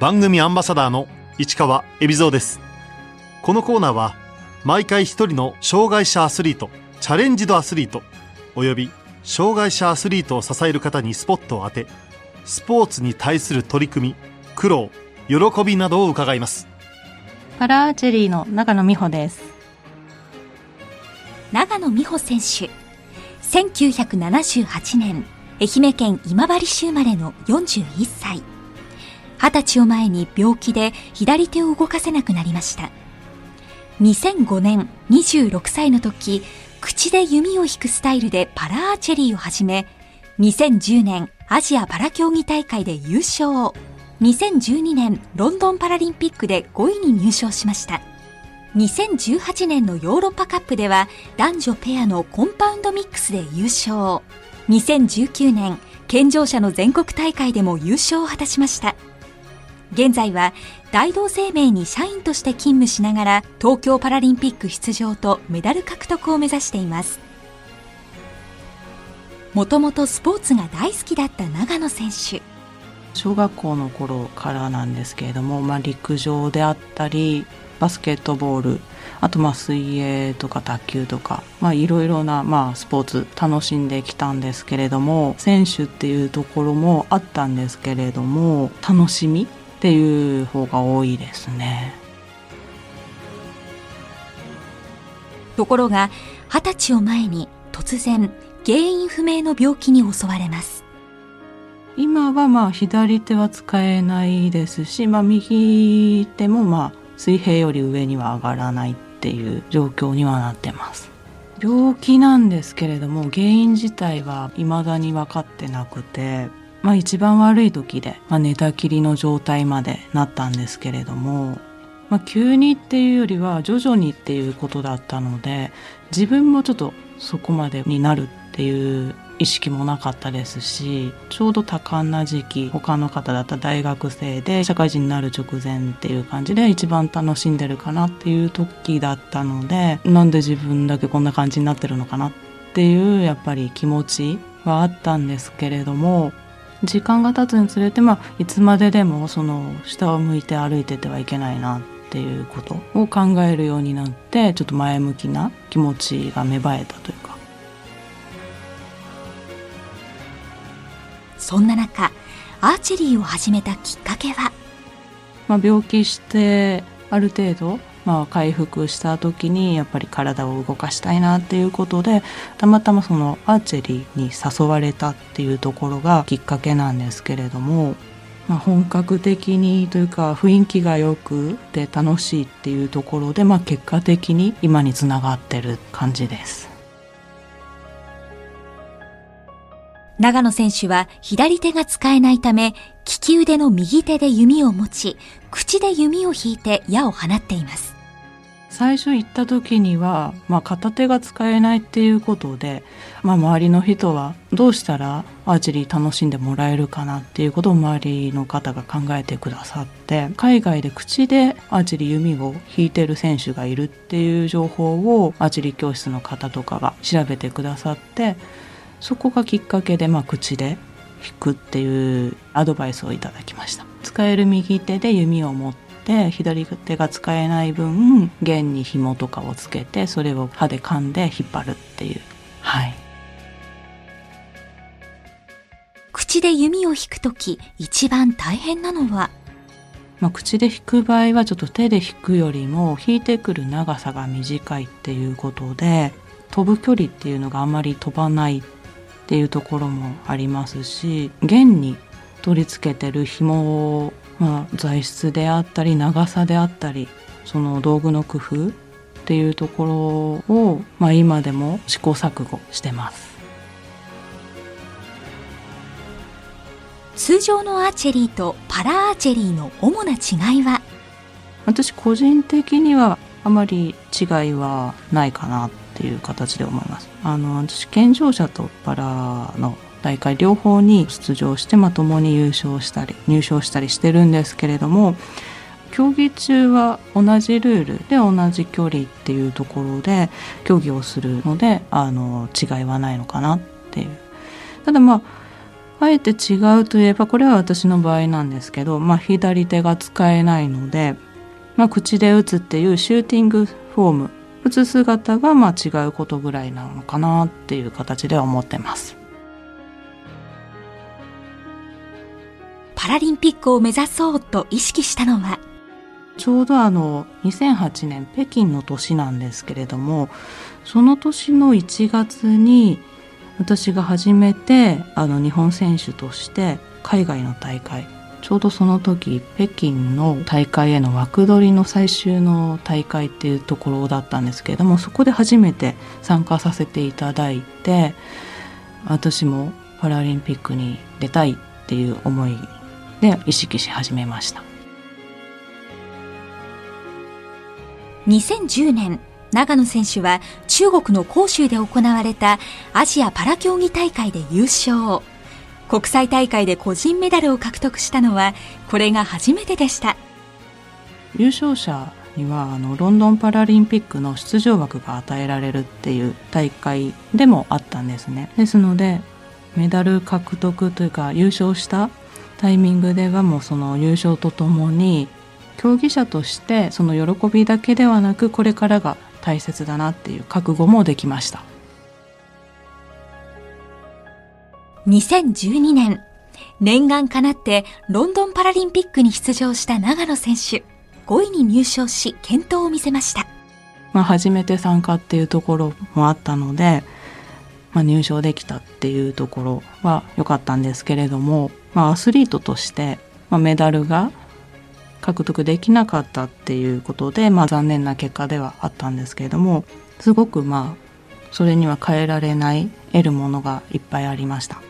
番組アンバサダーの市川恵比蔵です。このコーナーは毎回一人の障害者アスリートチャレンジドアスリートおよび障害者アスリートを支える方にスポットを当てスポーツに対する取り組み苦労喜びなどを伺います。パラアーチェリーの長野美穂です。長野美穂選手1978年愛媛県今治市生まれの41歳二十歳を前に病気で左手を動かせなくなりました。2005年26歳の時口で弓を引くスタイルでパラアーチェリーを始め2010年アジアパラ競技大会で優勝。2012年ロンドンパラリンピックで5位に入賞しました。2018年のヨーロッパカップでは男女ペアのコンパウンドミックスで優勝。2019年健常者の全国大会でも優勝を果たしました。現在は大同生命に社員として勤務しながら東京パラリンピック出場とメダル獲得を目指しています。もともとスポーツが大好きだった長野選手。小学校の頃からなんですけれども、まあ、陸上であったりバスケットボールあとまあ水泳とか卓球とかいろいろなまあスポーツ楽しんできたんですけれども選手っていうところもあったんですけれども楽しみっていう方が多いですね。ところが二十歳を前に突然原因不明の病気に襲われます。今はまあ左手は使えないですし、まあ、右手もまあ水平より上には上がらないっていう状況にはなってます。病気なんですけれども原因自体は未だに分かってなくてまあ一番悪い時で、まあ、寝たきりの状態までなったんですけれども、まあ、急にっていうよりは徐々にっていうことだったので自分もちょっとそこまでになるっていう意識もなかったですしちょうど多感な時期他の方だった大学生で社会人になる直前っていう感じで一番楽しんでるかなっていう時だったのでなんで自分だけこんな感じになってるのかなっていうやっぱり気持ちはあったんですけれども時間が経つにつれて、まあ、いつまででもその下を向いて歩いててはいけないなっていうことを考えるようになってちょっと前向きな気持ちが芽生えたというか。そんな中アーチェリーを始めたきっかけは、まあ、病気してある程度まあ、回復した時にやっぱり体を動かしたいなっていうことでたまたまそのアーチェリーに誘われたっていうところがきっかけなんですけれども、まあ、本格的にというか雰囲気が良くて楽しいっていうところで、まあ、結果的に今につながってる感じです。長野選手は左手が使えないため、利き腕の右手で弓を持ち、口で弓を引いて矢を放っています。最初行った時には、まあ、片手が使えないっていうことで、まあ、周りの人はどうしたらアーチェリー楽しんでもらえるかなっていうことを周りの方が考えてくださって海外で口でアーチェリー弓を引いてる選手がいるっていう情報をアーチェリー教室の方とかが調べてくださってそこがきっかけで、まあ、口で弾くっていうアドバイスをいただきました。使える右手で弓を持って左手が使えない分弦に紐とかをつけてそれを歯で噛んで引っ張るっていう。はい。口で弓を引く時一番大変なのは？まあ、口で弾く場合はちょっと手で弾くよりも弾いてくる長さが短いっていうことで飛ぶ距離っていうのがあまり飛ばないっていうところもありますし弦に取り付けてる紐を、まあ、材質であったり長さであったりその道具の工夫っていうところを、まあ、今でも試行錯誤してます通常のアーチェリーとパラアーチェリーの主な違いは？私個人的にはあまり違いはないかなっていう形で思います。あの私健常者とパラの大会両方に出場してまともに優勝したり入賞したりしてるんですけれども競技中は同じルールで同じ距離っていうところで競技をするのであの違いはないのかなっていうただまああえて違うといえばこれは私の場合なんですけど、まあ、左手が使えないので、まあ、口で打つっていうシューティングフォーム打つ姿がまあ違うことぐらいなのかなっていう形では思ってます。パラリンピックを目指そうと意識したのは？ちょうどあの2008年北京の年なんですけれどもその年の1月に私が初めてあの日本選手として海外の大会ちょうどその時北京の大会への枠取りの最終の大会っていうところだったんですけれどもそこで初めて参加させていただいて私もパラリンピックに出たいっていう思いで意識し始めました2010年長野選手は中国の杭州で行われたアジアパラ競技大会で優勝。国際大会で個人メダルを獲得したのはこれが初めてでした。優勝者にはあのロンドンパラリンピックの出場枠が与えられるっていう大会でもあったんですね。ですのでメダル獲得というか優勝したタイミングではもうその優勝とともに競技者としてその喜びだけではなくこれからが大切だなっていう覚悟もできました。2012年念願かなってロンドンパラリンピックに出場した長野選手5位に入賞し健闘を見せました、まあ、初めて参加っていうところもあったので、まあ、入賞できたっていうところは良かったんですけれども、まあ、アスリートとして、まあ、メダルが獲得できなかったっていうことで、まあ、残念な結果ではあったんですけれどもすごくまあそれには変えられない得るものがいっぱいありました。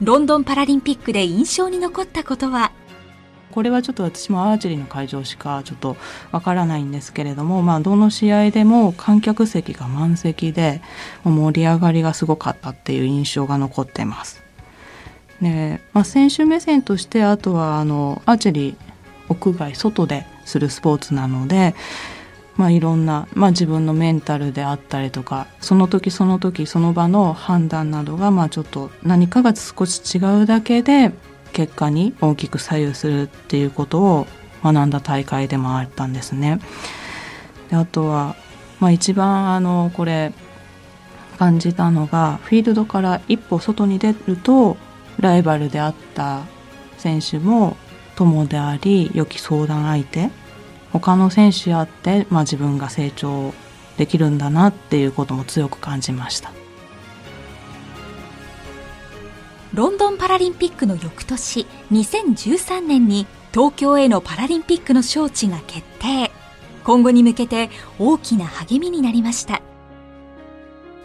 ロンドンパラリンピックで印象に残ったことはこれはちょっと私もアーチェリーの会場しかちょっとわからないんですけれども、まあ、どの試合でも観客席が満席で盛り上がりがすごかったっていう印象が残ってます。ねまあ、選手目線としてあとはあのアーチェリー屋外外でするスポーツなので、まあ、いろんな、まあ、自分のメンタルであったりとかその時その時その場の判断などがまあちょっと何かが少し違うだけで結果に大きく左右するっていうことを学んだ大会でもあったんですね。であとは、まあ、一番あのこれ感じたのがフィールドから一歩外に出るとライバルであった選手も友であり良き相談相手他の選手やって、まあ、自分が成長できるんだなっていうことも強く感じましたロンドパラリンピックの翌年2013年に東京へのパラリンピックの招致が決定。今後に向けて大きな励みになりました。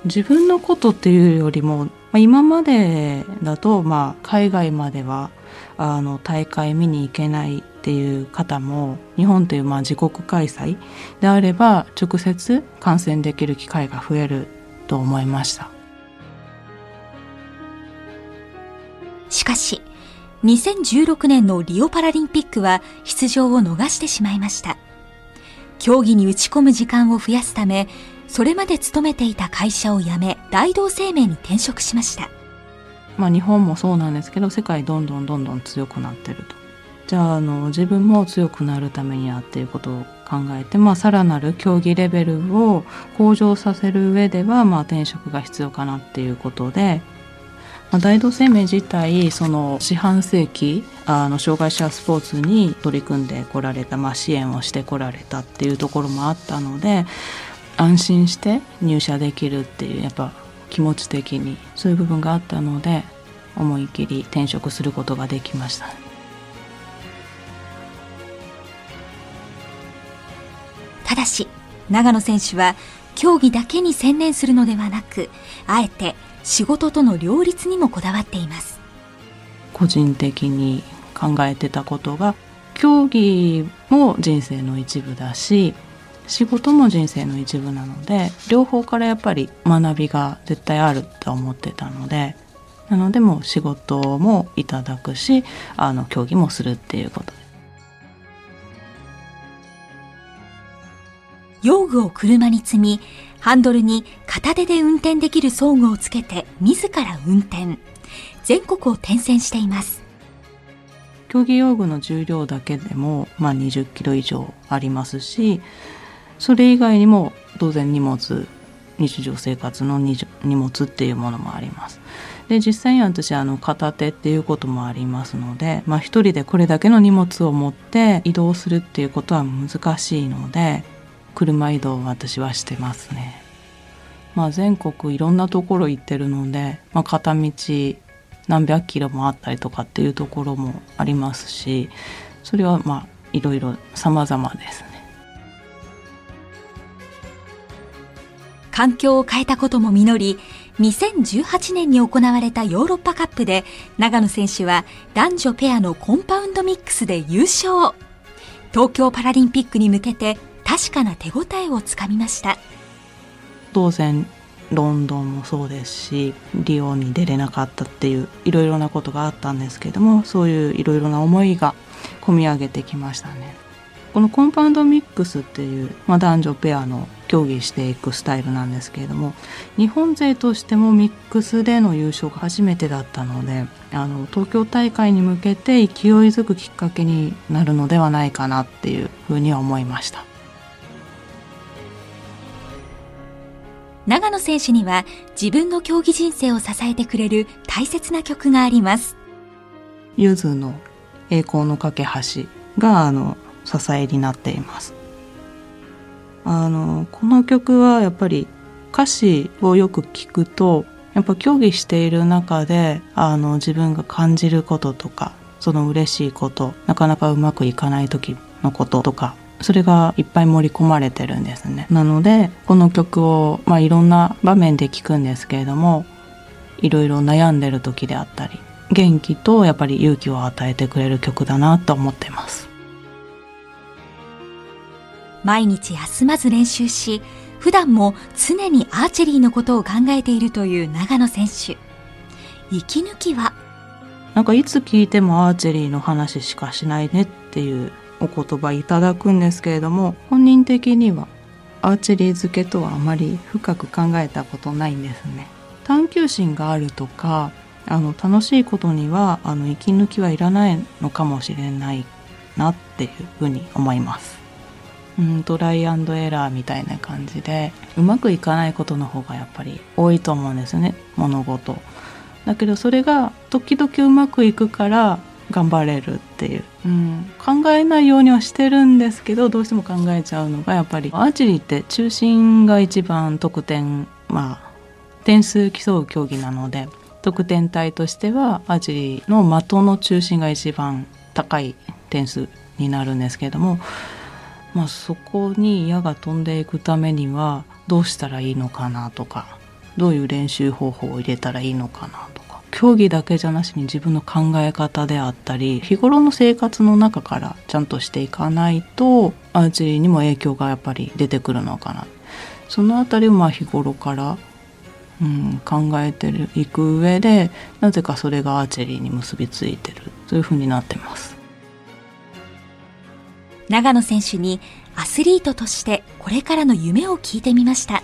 自分のことっていうよりも、今までだと、まあ、海外まではあの大会見に行けないっていう方も日本というまあ自国開催であれば直接観戦できる機会が増えると思いました。しかし2016年のリオパラリンピックは出場を逃してしまいました。競技に打ち込む時間を増やすためそれまで勤めていた会社を辞め大同生命に転職しました。まあ日本もそうなんですけど世界どんどんどんどん強くなってると。じゃああの自分も強くなるためにはっていうことを考えて、まあ、さらなる競技レベルを向上させる上では、まあ、転職が必要かなっていうことで、まあ、大同生命自体その四半世紀あの障害者スポーツに取り組んでこられた、まあ、支援をしてこられたっていうところもあったので安心して入社できるっていうやっぱ気持ち的にそういう部分があったので思い切り転職することができました。ただし長野選手は競技だけに専念するのではなくあえて仕事との両立にもこだわっています。個人的に考えてたことが競技も人生の一部だし仕事も人生の一部なので両方からやっぱり学びが絶対あると思ってたのでなのでも仕事もいただくしあの競技もするっていうこと用具を車に積みハンドルに片手で運転できる装具をつけて自ら運転。全国を転戦しています。競技用具の重量だけでも、まあ、20キロ以上ありますし、それ以外にも当然荷物、日常生活の荷物っていうものもあります。で実際に私あの片手っていうこともありますので、まあ、一人でこれだけの荷物を持って移動するっていうことは難しいので車移動を私はしてますね。まあ、全国いろんなところ行ってるので、まあ、片道何百キロもあったりとかっていうところもありますしそれはまあいろいろ様々ですね。環境を変えたことも実り2018年に行われたヨーロッパカップで長野選手は男女ペアのコンパウンドミックスで優勝東京パラリンピックに向けて確かな手応えをつかみました。当然ロンドンもそうですしリオに出れなかったっていういろいろなことがあったんですけどもそういういろいろな思いが込み上げてきましたね。このコンパウンドミックスっていう、まあ、男女ペアの競技していくスタイルなんですけれども日本勢としてもミックスでの優勝が初めてだったのであの東京大会に向けて勢いづくきっかけになるのではないかなっていうふうには思いました。長野選手には自分の競技人生を支えてくれる大切な曲があります。ゆずの栄光の架け橋があの支えになっています。あのこの曲はやっぱり歌詞をよく聞くとやっぱ競技している中であの自分が感じることとかその嬉しいことなかなかうまくいかない時のこととかそれがいっぱい盛り込まれてるんですね。なのでこの曲を、まあ、いろんな場面で聞くんですけれどもいろいろ悩んでる時であったり元気とやっぱり勇気を与えてくれる曲だなと思ってます。毎日休まず練習し、普段も常にアーチェリーのことを考えているという長野選手。息抜きは？なんかいつ聞いてもアーチェリーの話しかしないねっていうお言葉いただくんですけれども、本人的にはアーチェリー付けとはあまり深く考えたことないんですね。探求心があるとか、あの楽しいことにはあの息抜きはいらないのかもしれないなっていうふうに思います。うんトライアンドエラーみたいな感じでうまくいかないことの方がやっぱり多いと思うんですよね物事だけどそれが時々うまくいくから頑張れるっていう、うん、考えないようにはしてるんですけどどうしても考えちゃうのがやっぱりアーチェリーって中心が一番得点まあ点数競う競技なので得点帯としてはアーチェリーの的の中心が一番高い点数になるんですけれどもまあ、そこに矢が飛んでいくためにはどうしたらいいのかなとかどういう練習方法を入れたらいいのかなとか競技だけじゃなしに自分の考え方であったり日頃の生活の中からちゃんとしていかないとアーチェリーにも影響がやっぱり出てくるのかな。そのあたりをまあ日頃からうん、考えてるいく上でなぜかそれがアーチェリーに結びついてる。そういうふうになってます。長野選手にアスリートとしてこれからの夢を聞いてみました。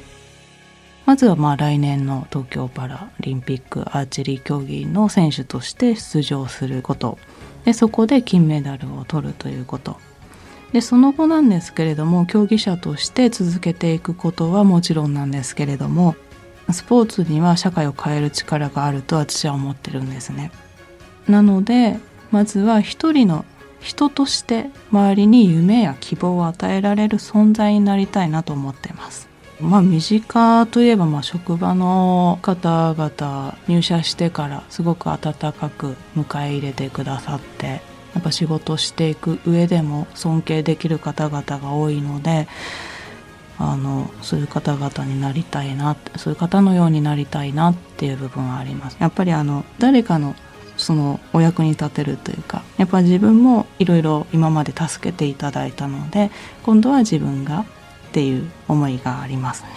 まずはまあ来年の東京パラリンピックアーチェリー競技の選手として出場すること。でそこで金メダルを取るということ。でその後なんですけれども競技者として続けていくことはもちろんなんですけれどもスポーツには社会を変える力があると私は思ってるんですね。なのでまずは一人の人として周りに夢や希望を与えられる存在になりたいなと思ってます。まあ身近といえばまあ職場の方々入社してからすごく温かく迎え入れてくださってやっぱ仕事していく上でも尊敬できる方々が多いのであのそういう方々になりたいなそういう方のようになりたいなっていう部分はあります。やっぱりあの誰かのそのお役に立てるというかやっぱ自分もいろいろ今まで助けていただいたので今度は自分がっていう思いがありますね。